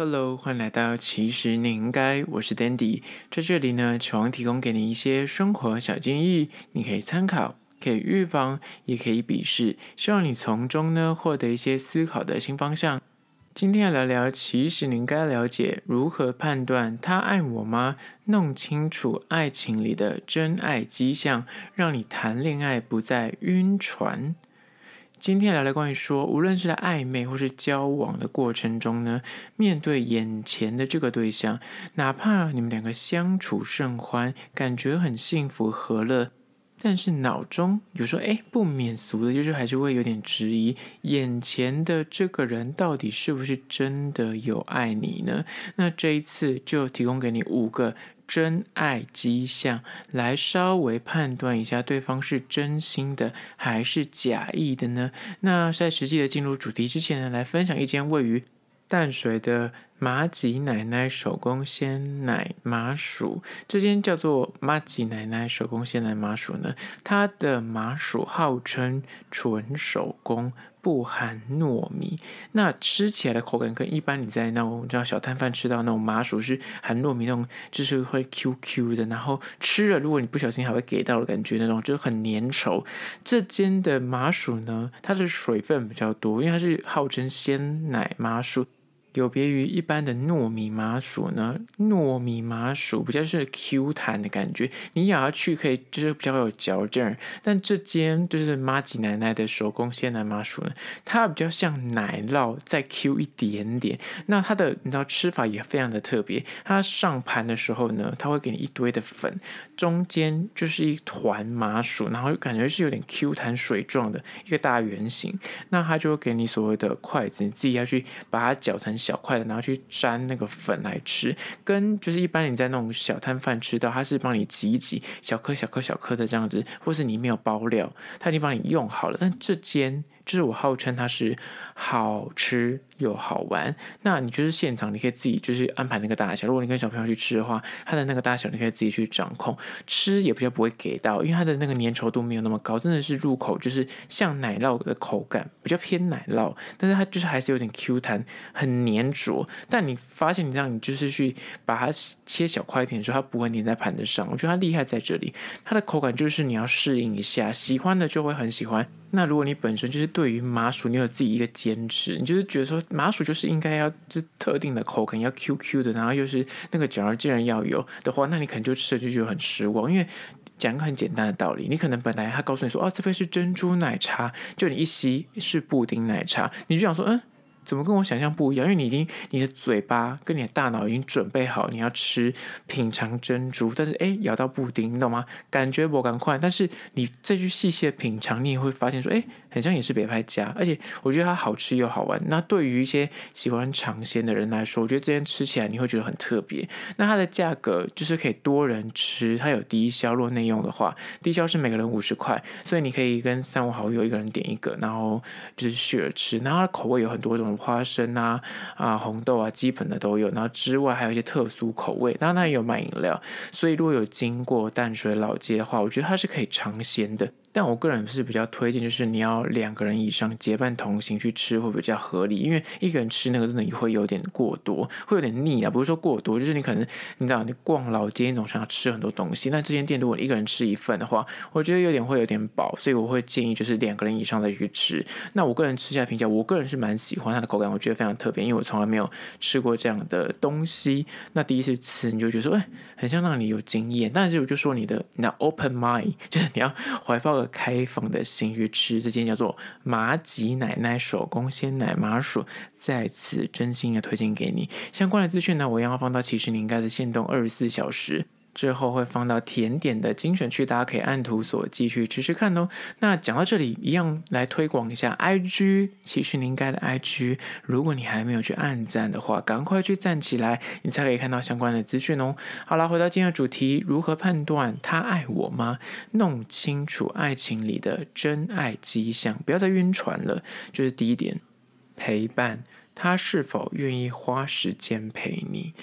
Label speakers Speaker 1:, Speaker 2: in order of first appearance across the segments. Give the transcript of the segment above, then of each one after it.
Speaker 1: Hello，欢迎来到其实你应该，我是 Dandy，在这里呢，希望提供给你一些生活小建议，你可以参考，可以预防，也可以鄙视，希望你从中呢获得一些思考的新方向。今天要聊聊，其实你应该了解如何判断他爱我吗？弄清楚爱情里的真爱迹象，让你谈恋爱不再晕船。今天聊聊关于说，无论是在暧昧或是交往的过程中呢，面对眼前的这个对象，哪怕你们两个相处甚欢，感觉很幸福和乐，但是脑中有时候哎，不免俗的，就是还是会有点质疑，眼前的这个人到底是不是真的有爱你呢？那这一次就提供给你五个。真爱迹象，来稍微判断一下对方是真心的还是假意的呢？那在实际的进入主题之前呢，来分享一间位于淡水的麻吉奶奶手工鲜奶麻薯。这间叫做麻吉奶奶手工鲜奶麻薯呢，它的麻薯号称纯手工，不含糯米。那吃起来的口感跟一般你在那种叫小摊贩吃到那种麻薯是含糯米那种，就是会 Q Q 的，然后吃了如果你不小心还会给到的感觉那种，就很粘稠。这间的麻薯呢，它的水分比较多，因为它是号称鲜奶麻薯。有别于一般的糯米麻薯呢，糯米麻薯比较是 Q 弹的感觉，你咬下去可以就是比较有嚼劲儿。但这间就是妈吉奶奶的手工鲜奶麻薯呢，它比较像奶酪再 Q 一点点。那它的你知道吃法也非常的特别，它上盘的时候呢，它会给你一堆的粉，中间就是一团麻薯，然后感觉是有点 Q 弹水状的一个大圆形。那它就会给你所谓的筷子，你自己要去把它搅成。小块的，然后去沾那个粉来吃，跟就是一般你在那种小摊贩吃到，它是帮你挤一挤，小颗小颗小颗的这样子，或是你没有包料，它已经帮你用好了。但这间就是我号称它是好吃。又好玩，那你就是现场，你可以自己就是安排那个大小。如果你跟小朋友去吃的话，它的那个大小你可以自己去掌控。吃也比较不会给到，因为它的那个粘稠度没有那么高，真的是入口就是像奶酪的口感，比较偏奶酪，但是它就是还是有点 Q 弹，很粘着。但你发现你这样，你就是去把它切小块一点的时候，它不会粘在盘子上。我觉得它厉害在这里，它的口感就是你要适应一下，喜欢的就会很喜欢。那如果你本身就是对于麻薯，你有自己一个坚持，你就是觉得说。麻薯就是应该要就特定的口感，要 Q Q 的，然后又是那个角儿既然要有的话，那你可能就吃了就觉得很失望。因为讲个很简单的道理，你可能本来他告诉你说，哦，这杯是珍珠奶茶，就你一吸是布丁奶茶，你就想说，嗯。怎么跟我想象不一样？因为你已经你的嘴巴跟你的大脑已经准备好你要吃品尝珍珠，但是哎，咬到布丁，你懂吗？感觉不赶快，但是你再去细细的品尝，你也会发现说，哎，很像也是北派家，而且我觉得它好吃又好玩。那对于一些喜欢尝鲜的人来说，我觉得这边吃起来你会觉得很特别。那它的价格就是可以多人吃，它有低消，若内用的话，低消是每个人五十块，所以你可以跟三五好友一个人点一个，然后就是 share 吃。然后它的口味有很多种。花生啊啊红豆啊，基本的都有，然后之外还有一些特殊口味，当然它也有卖饮料，所以如果有经过淡水老街的话，我觉得它是可以尝鲜的。但我个人是比较推荐，就是你要两个人以上结伴同行去吃会比较合理，因为一个人吃那个真的会有点过多，会有点腻啊。不是说过多，就是你可能你知道你逛老街那种想要吃很多东西，那这间店如果你一个人吃一份的话，我觉得有点会有点饱，所以我会建议就是两个人以上再去吃。那我个人吃下来评价，我个人是蛮喜欢它的口感，我觉得非常特别，因为我从来没有吃过这样的东西。那第一次吃你就觉得说，哎，很像让你有经验，但是我就说你的你要 open mind，就是你要怀抱。开放的心去吃这间叫做麻吉奶奶手工鲜奶麻薯，再次真心的推荐给你。相关的资讯呢，我一样要放到其实你应该的限动二十四小时。之后会放到甜点的精选区，大家可以按图索骥去吃吃看哦。那讲到这里，一样来推广一下 IG，其实你应该的 IG，如果你还没有去按赞的话，赶快去赞起来，你才可以看到相关的资讯哦。好了，回到今天的主题，如何判断他爱我吗？弄清楚爱情里的真爱迹象，不要再晕船了。就是第一点，陪伴，他是否愿意花时间陪你？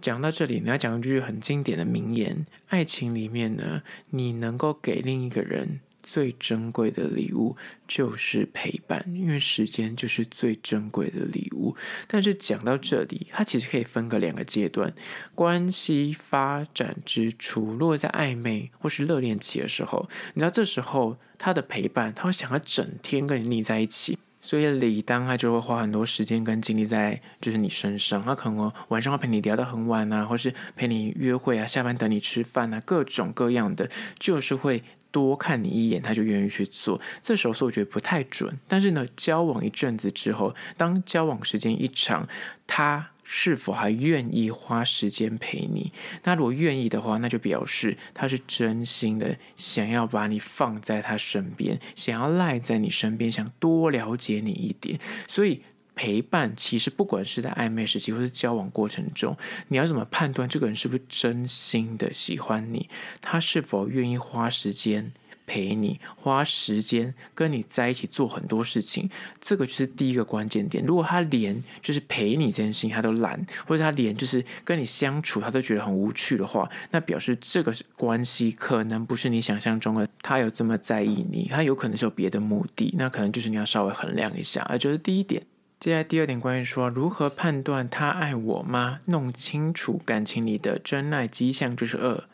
Speaker 1: 讲到这里，你要讲一句很经典的名言：爱情里面呢，你能够给另一个人最珍贵的礼物就是陪伴，因为时间就是最珍贵的礼物。但是讲到这里，它其实可以分个两个阶段。关系发展之初，如果在暧昧或是热恋期的时候，你知道这时候他的陪伴，他会想要整天跟你腻在一起，所以李当他就会花很多时间跟精力在就是你身上。他可能晚上会陪你聊到很晚啊，或是陪你约会啊，下班等你吃饭啊，各种各样的，就是会。多看你一眼，他就愿意去做。这时候是我觉得不太准，但是呢，交往一阵子之后，当交往时间一长，他是否还愿意花时间陪你？那如果愿意的话，那就表示他是真心的想要把你放在他身边，想要赖在你身边，想多了解你一点。所以。陪伴其实不管是在暧昧时期或是交往过程中，你要怎么判断这个人是不是真心的喜欢你？他是否愿意花时间陪你，花时间跟你在一起做很多事情？这个就是第一个关键点。如果他连就是陪你这件事情他都懒，或者他连就是跟你相处他都觉得很无趣的话，那表示这个关系可能不是你想象中的。他有这么在意你，他有可能是有别的目的。那可能就是你要稍微衡量一下。而就是第一点。接下来第二点，关于说如何判断他爱我吗？弄清楚感情里的真爱迹象，就是二，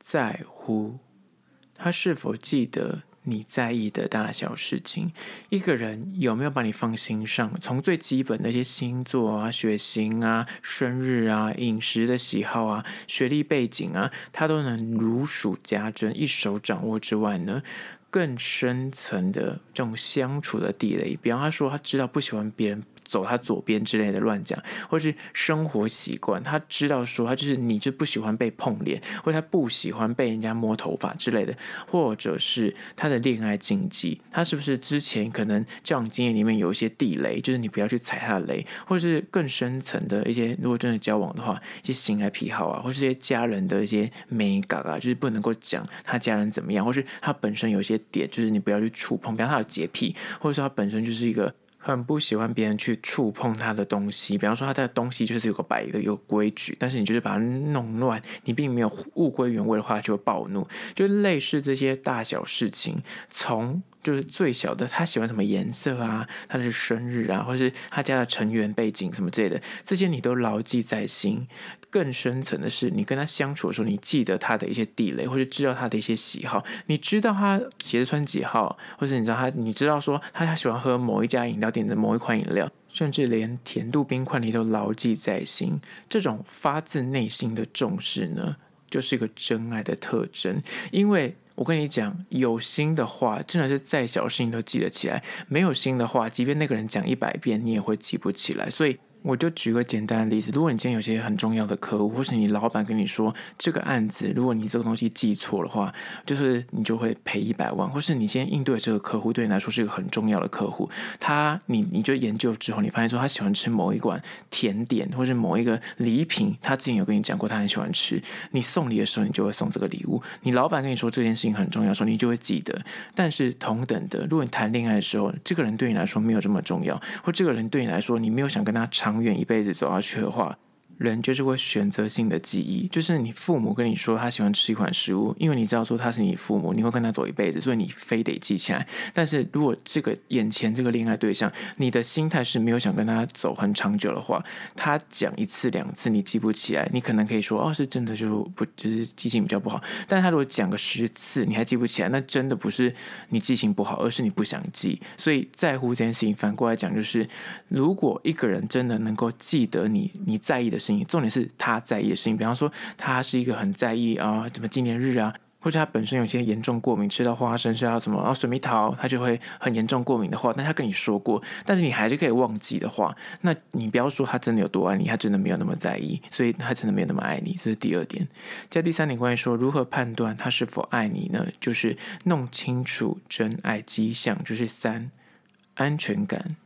Speaker 1: 在乎他是否记得你在意的大小事情。一个人有没有把你放心上？从最基本的一些星座啊、血型啊、生日啊、饮食的喜好啊、学历背景啊，他都能如数家珍，一手掌握之外呢？更深层的这种相处的地雷，比方他说他知道不喜欢别人走他左边之类的乱讲，或是生活习惯，他知道说他就是你就不喜欢被碰脸，或者他不喜欢被人家摸头发之类的，或者是他的恋爱禁忌，他是不是之前可能交往经验里面有一些地雷，就是你不要去踩他的雷，或者是更深层的一些，如果真的交往的话，一些性爱癖好啊，或是一些家人的一些美感啊，就是不能够讲他家人怎么样，或是他本身有一些点，就是你不要去触碰，比方他有洁癖，或者说他本身就是一个。很不喜欢别人去触碰他的东西，比方说他的东西就是有个摆一个有规矩，但是你就是把它弄乱，你并没有物归原位的话，就会暴怒，就类似这些大小事情，从。就是最小的，他喜欢什么颜色啊？他的生日啊，或是他家的成员背景什么之类的，这些你都牢记在心。更深层的是，你跟他相处的时候，你记得他的一些地雷，或者知道他的一些喜好。你知道他鞋子穿几号，或者你知道他，你知道说他他喜欢喝某一家饮料店的某一款饮料，甚至连甜度冰块你都牢记在心。这种发自内心的重视呢，就是一个真爱的特征，因为。我跟你讲，有心的话，真的是再小事情都记得起来；没有心的话，即便那个人讲一百遍，你也会记不起来。所以。我就举个简单的例子，如果你今天有些很重要的客户，或是你老板跟你说这个案子，如果你这个东西记错的话，就是你就会赔一百万，或是你今天应对这个客户对你来说是一个很重要的客户，他你你就研究之后，你发现说他喜欢吃某一款甜点，或是某一个礼品，他之前有跟你讲过他很喜欢吃，你送礼的时候你就会送这个礼物。你老板跟你说这件事情很重要的时候，你就会记得。但是同等的，如果你谈恋爱的时候，这个人对你来说没有这么重要，或这个人对你来说你没有想跟他长。永远一辈子走下去的话。人就是会选择性的记忆，就是你父母跟你说他喜欢吃一款食物，因为你知道说他是你父母，你会跟他走一辈子，所以你非得记起来。但是如果这个眼前这个恋爱对象，你的心态是没有想跟他走很长久的话，他讲一次两次你记不起来，你可能可以说哦，是真的就不就是记性比较不好。但他如果讲个十次你还记不起来，那真的不是你记性不好，而是你不想记。所以在乎这件事情，反过来讲就是，如果一个人真的能够记得你你在意的事。重点是他在意的事情，比方说他是一个很在意啊，什么纪念日啊，或者他本身有些严重过敏，吃到花生是要什么，然后水蜜桃他就会很严重过敏的话，但他跟你说过，但是你还是可以忘记的话，那你不要说他真的有多爱你，他真的没有那么在意，所以他真的没有那么爱你，这是第二点。在第三点，关于说如何判断他是否爱你呢？就是弄清楚真爱迹象，就是三安全感。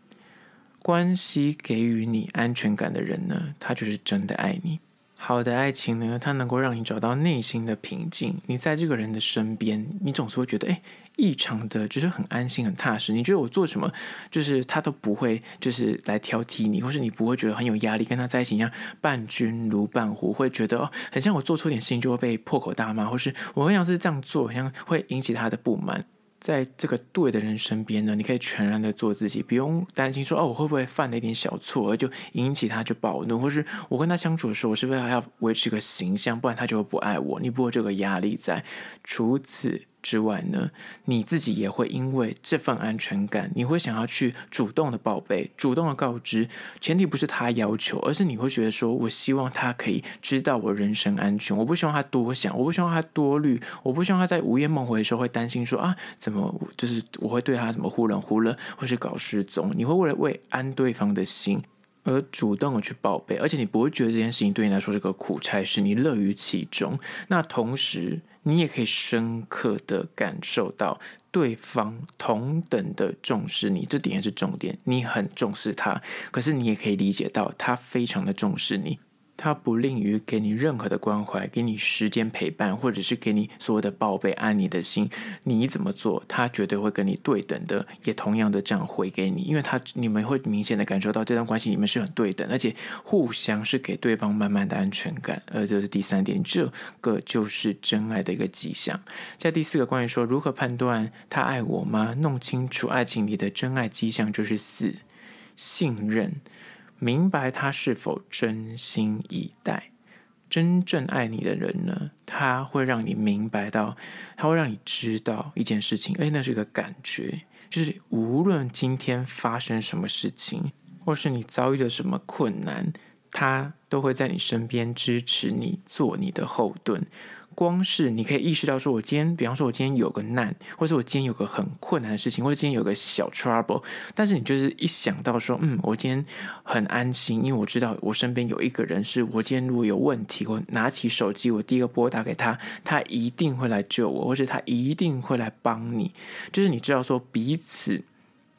Speaker 1: 关系给予你安全感的人呢，他就是真的爱你。好的爱情呢，它能够让你找到内心的平静。你在这个人的身边，你总是会觉得，哎，异常的，就是很安心、很踏实。你觉得我做什么，就是他都不会，就是来挑剔你，或是你不会觉得很有压力。跟他在一起一样，伴君如伴虎，会觉得哦，很像我做错点事情就会被破口大骂，或是我会像是这样做，好像会引起他的不满。在这个对的人身边呢，你可以全然的做自己，不用担心说哦，我会不会犯了一点小错而就引起他就暴怒，或是我跟他相处的时候，我是不是还要维持个形象，不然他就会不爱我？你不会这个压力在。除此之外呢，你自己也会因为这份安全感，你会想要去主动的报备，主动的告知。前提不是他要求，而是你会觉得说，我希望他可以知道我人身安全。我不希望他多想，我不希望他多虑，我不希望他在午夜梦回的时候会担心说啊，怎么就是我会对他怎么忽冷忽热，或是搞失踪。你会为了为安对方的心而主动的去报备，而且你不会觉得这件事情对你来说是个苦差事，你乐于其中。那同时，你也可以深刻的感受到对方同等的重视你，这点也是重点。你很重视他，可是你也可以理解到他非常的重视你。他不吝于给你任何的关怀，给你时间陪伴，或者是给你所有的报备，安你的心。你怎么做，他绝对会跟你对等的，也同样的这样回给你，因为他你们会明显的感受到这段关系里面是很对等，而且互相是给对方满满的安全感。而这是第三点，这个就是真爱的一个迹象。在第四个关于说如何判断他爱我吗？弄清楚爱情里的真爱迹象就是四，信任。明白他是否真心以待，真正爱你的人呢？他会让你明白到，他会让你知道一件事情，诶，那是个感觉，就是无论今天发生什么事情，或是你遭遇了什么困难，他都会在你身边支持你，做你的后盾。光是你可以意识到，说我今天，比方说，我今天有个难，或者我今天有个很困难的事情，或者今天有个小 trouble，但是你就是一想到说，嗯，我今天很安心，因为我知道我身边有一个人，是我今天如果有问题，我拿起手机，我第一个拨打给他，他一定会来救我，或者他一定会来帮你，就是你知道说彼此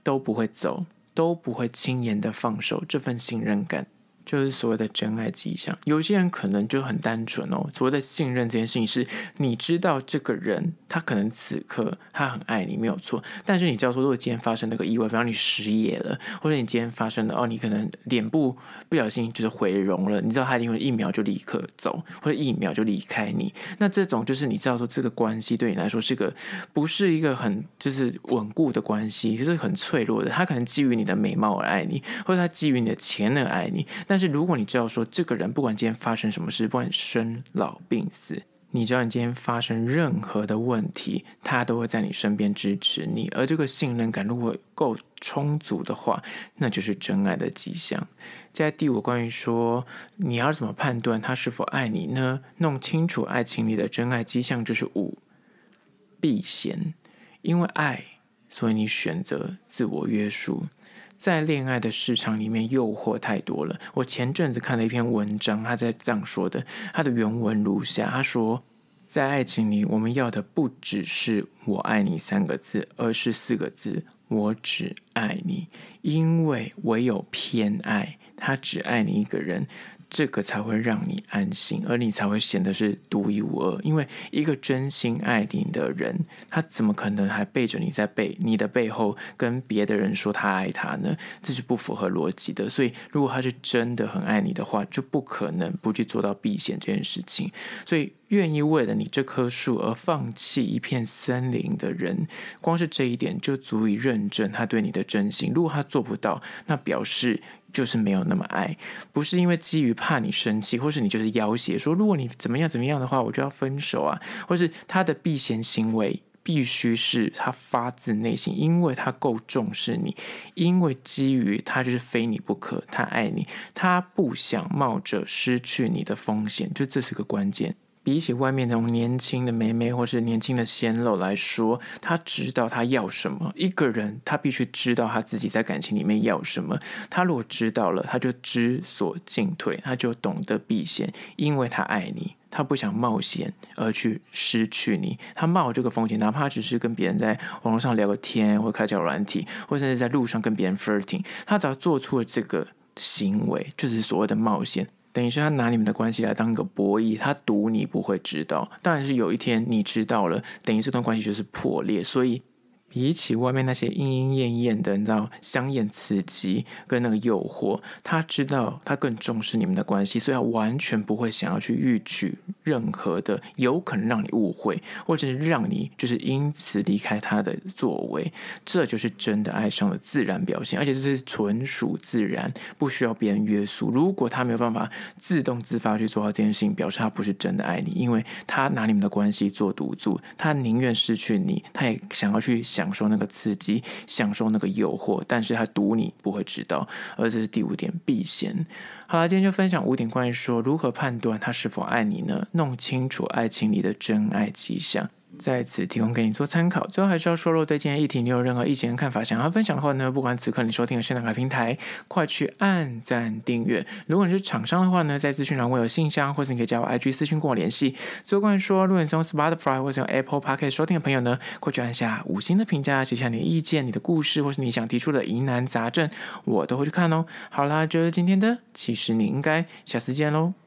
Speaker 1: 都不会走，都不会轻言的放手，这份信任感。就是所谓的真爱迹象，有些人可能就很单纯哦。所谓的信任这件事情，是你知道这个人，他可能此刻他很爱你，没有错。但是你知道说，如果今天发生那个意外，比方你失业了，或者你今天发生的哦，你可能脸部不小心就是毁容了，你知道他一定会一秒就立刻走，或者一秒就离开你。那这种就是你知道说，这个关系对你来说是个不是一个很就是稳固的关系，就是很脆弱的。他可能基于你的美貌而爱你，或者他基于你的钱而爱你。但是如果你知道说，这个人不管今天发生什么事，不管生老病死，你知道你今天发生任何的问题，他都会在你身边支持你。而这个信任感如果够充足的话，那就是真爱的迹象。在第五，关于说你要怎么判断他是否爱你呢？弄清楚爱情里的真爱迹象就是五，避嫌，因为爱，所以你选择自我约束。在恋爱的市场里面，诱惑太多了。我前阵子看了一篇文章，他在这样说的，他的原文如下：他说，在爱情里，我们要的不只是“我爱你”三个字，而是四个字：“我只爱你”。因为唯有偏爱，他只爱你一个人。这个才会让你安心，而你才会显得是独一无二。因为一个真心爱你的人，他怎么可能还背着你在背你的背后跟别的人说他爱他呢？这是不符合逻辑的。所以，如果他是真的很爱你的话，就不可能不去做到避嫌这件事情。所以，愿意为了你这棵树而放弃一片森林的人，光是这一点就足以认证他对你的真心。如果他做不到，那表示。就是没有那么爱，不是因为基于怕你生气，或是你就是要挟说，如果你怎么样怎么样的话，我就要分手啊，或是他的避嫌行为必须是他发自内心，因为他够重视你，因为基于他就是非你不可，他爱你，他不想冒着失去你的风险，就这是个关键。比起外面那种年轻的妹妹或是年轻的鲜肉来说，他知道他要什么。一个人他必须知道他自己在感情里面要什么。他如果知道了，他就知所进退，他就懂得避嫌，因为他爱你，他不想冒险而去失去你。他冒这个风险，哪怕只是跟别人在网络上聊个天，或开交友软体，或者是在路上跟别人 flirting，他只要做出了这个行为，就是所谓的冒险。等于是他拿你们的关系来当一个博弈，他赌你不会知道。当然是有一天你知道了，等于这段关系就是破裂。所以比起外面那些莺莺燕燕的，你知道香艳刺激跟那个诱惑，他知道他更重视你们的关系，所以他完全不会想要去逾矩任何的有可能让你误会，或者是让你就是因此离开他的作为。这就是真的爱上的自然表现，而且这是纯属自然，不需要别人约束。如果他没有办法自动自发去做到这件事情，表示他不是真的爱你，因为他拿你们的关系做赌注，他宁愿失去你，他也想要去想。享受那个刺激，享受那个诱惑，但是他赌你不会知道，而这是第五点避嫌。好了，今天就分享五点关于说如何判断他是否爱你呢？弄清楚爱情里的真爱迹象。在此提供给你做参考。最后还是要说，若对今天议题你有任何意见看法，想要分享的话呢，不管此刻你收听的是哪个平台，快去按赞订阅。如果你是厂商的话呢，在资讯栏我有信箱，或者你可以加我 IG 私讯跟我联系。最后关于说，如果你是用 Spotify 或者用 Apple Podcast 收听的朋友呢，快去按下五星的评价，写下你的意见、你的故事，或是你想提出的疑难杂症，我都会去看哦。好啦，就是今天的，其实你应该下次见喽。